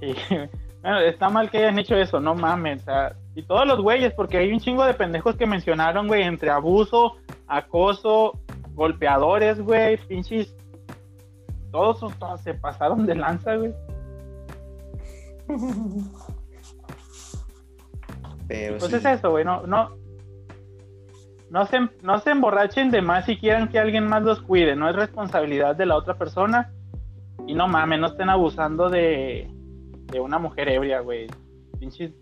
Sí. *laughs* Bueno, está mal que hayan hecho eso, no mames. O sea, y todos los güeyes, porque hay un chingo de pendejos que mencionaron, güey, entre abuso, acoso, golpeadores, güey, pinches. Todos, todos se pasaron de lanza, güey. pues es eso, güey, no, no, no se, no se emborrachen de más si quieran que alguien más los cuide, no es responsabilidad de la otra persona. Y no mames, no estén abusando de, de una mujer ebria, güey. Pinche,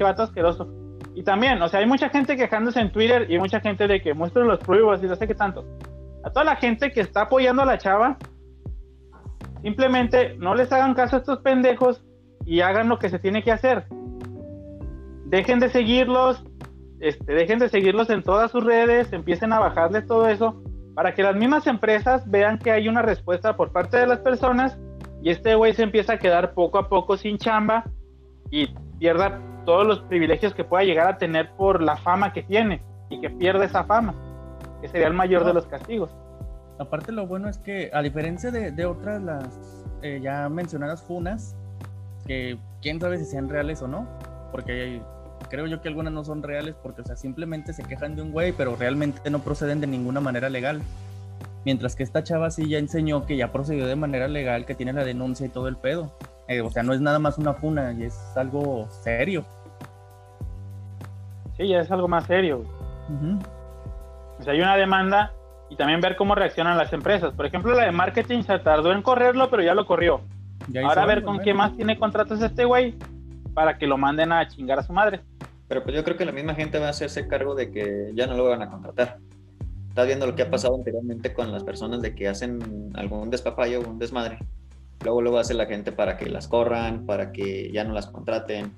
vato asqueroso. Y también, o sea, hay mucha gente quejándose en Twitter y mucha gente de que muestren los pruebas y no sé qué tanto. A toda la gente que está apoyando a la chava, simplemente no les hagan caso a estos pendejos y hagan lo que se tiene que hacer dejen de seguirlos, este, dejen de seguirlos en todas sus redes, empiecen a bajarles todo eso, para que las mismas empresas vean que hay una respuesta por parte de las personas y este güey se empieza a quedar poco a poco sin chamba y pierda todos los privilegios que pueda llegar a tener por la fama que tiene y que pierda esa fama, que sería el mayor de los castigos. Aparte lo bueno es que a diferencia de, otras las eh, ya mencionadas funas, que quién sabe si sean reales o no, porque creo yo que algunas no son reales porque, o sea, simplemente se quejan de un güey, pero realmente no proceden de ninguna manera legal. Mientras que esta chava sí ya enseñó que ya procedió de manera legal, que tiene la denuncia y todo el pedo. Eh, o sea, no es nada más una funa, y es algo serio. Sí, ya es algo más serio. O sea, hay una demanda y también ver cómo reaccionan las empresas. Por ejemplo, la de marketing se tardó en correrlo, pero ya lo corrió. Ahora a ver con qué más tiene contratos este güey para que lo manden a chingar a su madre. Pero pues yo creo que la misma gente va a hacerse cargo de que ya no lo van a contratar. Estás viendo lo que ha pasado anteriormente con las personas de que hacen algún despapayo, un desmadre. Luego lo hace la gente para que las corran, para que ya no las contraten.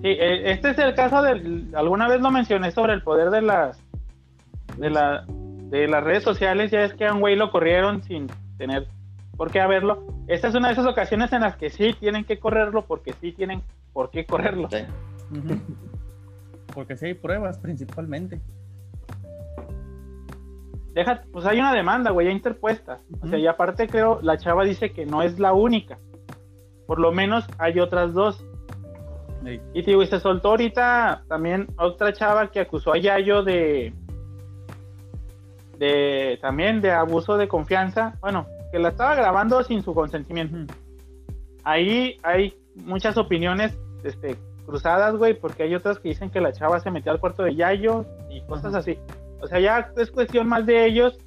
Sí, e, este es el caso del, alguna vez lo mencioné sobre el poder de las de la de las redes sociales, ya es que a un güey lo corrieron sin tener por qué haberlo. Esta es una de esas ocasiones en las que sí tienen que correrlo porque sí tienen ¿por qué correrlo? Porque si hay pruebas principalmente. Deja, pues hay una demanda, güey, ya interpuesta. O sea, y aparte creo, la chava dice que no es la única. Por lo menos hay otras dos. Y digo, y se soltó ahorita también otra chava que acusó a Yayo de de también de abuso de confianza. Bueno, que la estaba grabando sin su consentimiento. Ahí hay muchas opiniones este, cruzadas, güey, porque hay otras que dicen que la chava se metió al cuarto de Yayo y cosas así. O sea, ya es cuestión más de ellos.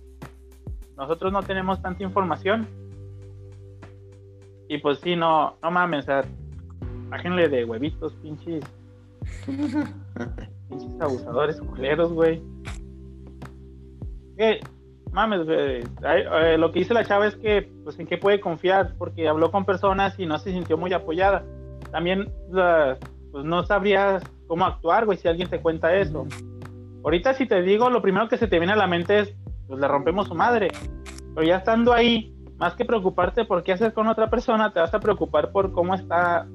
Nosotros no tenemos tanta información. Y pues sí, no, no mames, o sea, bájenle de huevitos, pinches. pinches abusadores culeros, güey. Eh, mames, güey. Eh, lo que dice la chava es que, pues, en qué puede confiar, porque habló con personas y no se sintió muy apoyada. También, la- pues, no sabrías cómo actuar, güey, si alguien te cuenta eso. Ahorita, si te digo, lo primero que se te viene a la mente es, pues, le rompemos su madre. Pero ya estando ahí, más que preocuparte por qué hacer con otra persona, te vas a preocupar por cómo está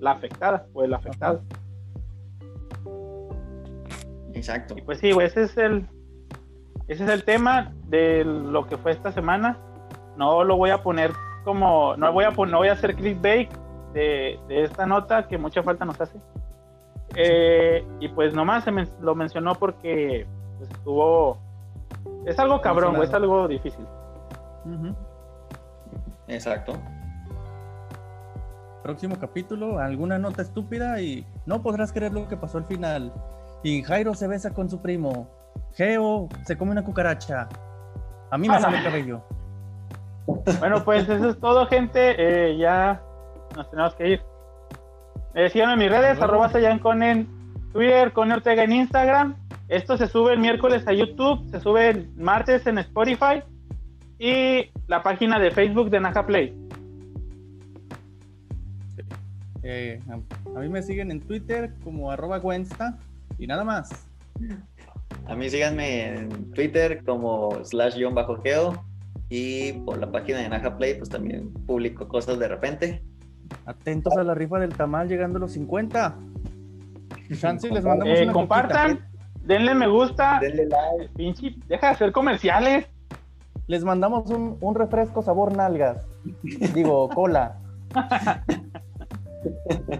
la afectada o el afectado. Exacto. Y pues sí, güey, ese es el ese es el tema de lo que fue esta semana. No lo voy a poner como no voy a no voy a hacer clickbait de, de esta nota que mucha falta nos hace. Eh, y pues nomás se men- lo mencionó porque pues, estuvo es algo cabrón, güey, es algo difícil. Exacto. Próximo capítulo, alguna nota estúpida y no podrás creer lo que pasó al final. Y Jairo se besa con su primo. Geo se come una cucaracha. A mí me Ah, sale el cabello. Bueno, pues eso es todo, gente. Eh, ya nos tenemos que ir. Eh, síganme en mis redes, Luego. arroba Sayancon en Twitter, con Ortega en Instagram. Esto se sube el miércoles a YouTube, se sube el martes en Spotify y la página de Facebook de Naja Play. Eh, a, a mí me siguen en Twitter como arroba Gwensta y nada más. A mí síganme en Twitter como slash guion bajo geo y por la página de Naja Play pues también publico cosas de repente. Atentos a la rifa del tamal llegando a los 50. Chance les mandamos Eh, una compartan, coquita. denle me gusta. Denle like. Pinche, deja de hacer comerciales. Les mandamos un, un refresco sabor nalgas. Digo, cola. *laughs*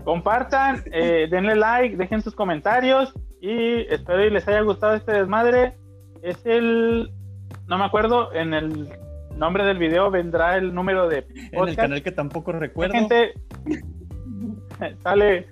Compartan, eh, denle like, dejen sus comentarios y espero y les haya gustado este desmadre. Es el, no me acuerdo, en el nombre del video vendrá el número de En el canal que tampoco recuerdo. Gente, *laughs* sale,